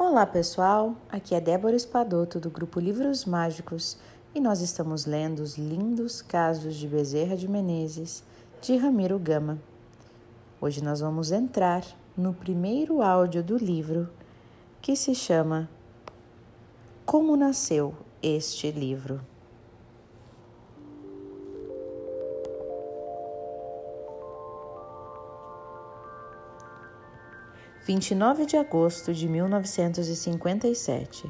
Olá pessoal, aqui é Débora Espadoto do grupo Livros Mágicos e nós estamos lendo os lindos casos de Bezerra de Menezes de Ramiro Gama. Hoje nós vamos entrar no primeiro áudio do livro que se chama Como Nasceu este livro. 29 de agosto de 1957.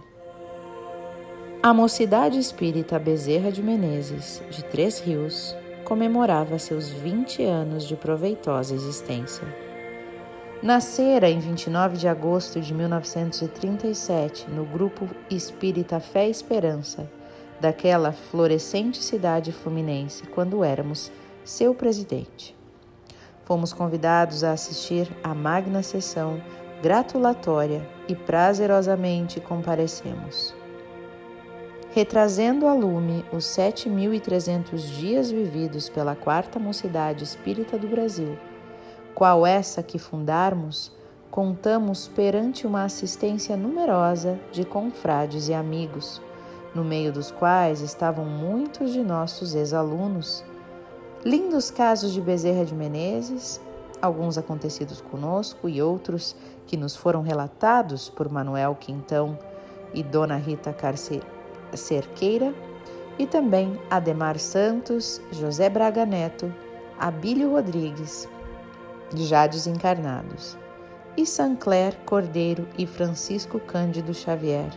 A Mocidade Espírita Bezerra de Menezes, de Três Rios, comemorava seus 20 anos de proveitosa existência. Nascera em 29 de agosto de 1937 no grupo espírita Fé e Esperança, daquela florescente cidade fluminense, quando éramos seu presidente fomos convidados a assistir à magna sessão gratulatória e prazerosamente comparecemos. Retrazendo a lume os 7.300 dias vividos pela quarta mocidade espírita do Brasil, qual essa que fundarmos, contamos perante uma assistência numerosa de confrades e amigos, no meio dos quais estavam muitos de nossos ex-alunos Lindos casos de Bezerra de Menezes, alguns acontecidos conosco e outros que nos foram relatados por Manuel Quintão e Dona Rita Carce Cerqueira, e também Ademar Santos, José Braga Neto, Abílio Rodrigues, já desencarnados, e Sancler Cordeiro e Francisco Cândido Xavier,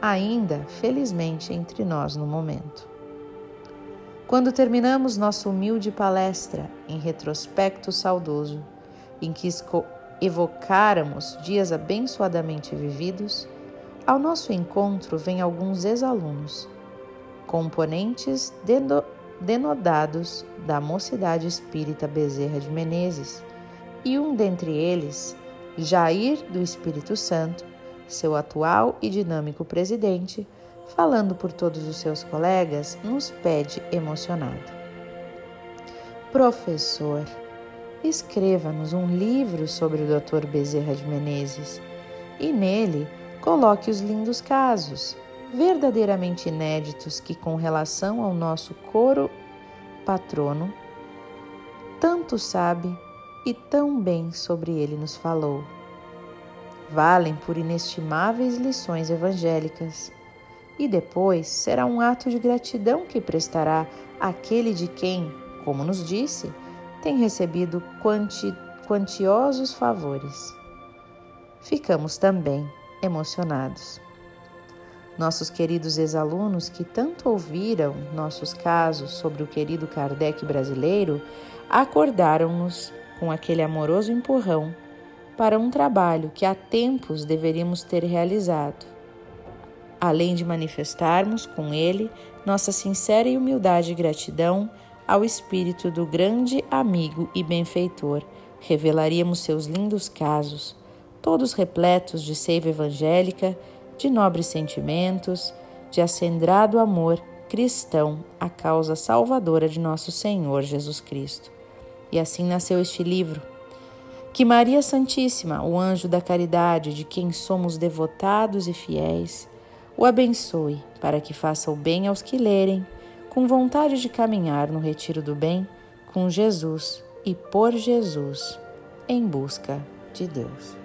ainda felizmente entre nós no momento. Quando terminamos nossa humilde palestra em retrospecto saudoso, em que evocáramos dias abençoadamente vividos, ao nosso encontro vêm alguns ex-alunos, componentes denodados da Mocidade Espírita Bezerra de Menezes, e um dentre eles, Jair do Espírito Santo, seu atual e dinâmico presidente, falando por todos os seus colegas, nos pede emocionado: Professor, escreva-nos um livro sobre o Dr. Bezerra de Menezes e nele coloque os lindos casos, verdadeiramente inéditos que, com relação ao nosso coro patrono, tanto sabe e tão bem sobre ele nos falou. Valem por inestimáveis lições evangélicas e depois será um ato de gratidão que prestará àquele de quem, como nos disse, tem recebido quanti, quantiosos favores. Ficamos também emocionados. Nossos queridos ex-alunos que tanto ouviram nossos casos sobre o querido Kardec brasileiro acordaram-nos com aquele amoroso empurrão para um trabalho que há tempos deveríamos ter realizado além de manifestarmos com ele nossa sincera e humildade e gratidão ao espírito do grande amigo e benfeitor, revelaríamos seus lindos casos, todos repletos de seiva evangélica, de nobres sentimentos, de acendrado amor cristão à causa salvadora de nosso Senhor Jesus Cristo. E assim nasceu este livro. Que Maria Santíssima, o anjo da caridade, de quem somos devotados e fiéis, o abençoe para que faça o bem aos que lerem, com vontade de caminhar no retiro do bem, com Jesus e por Jesus, em busca de Deus.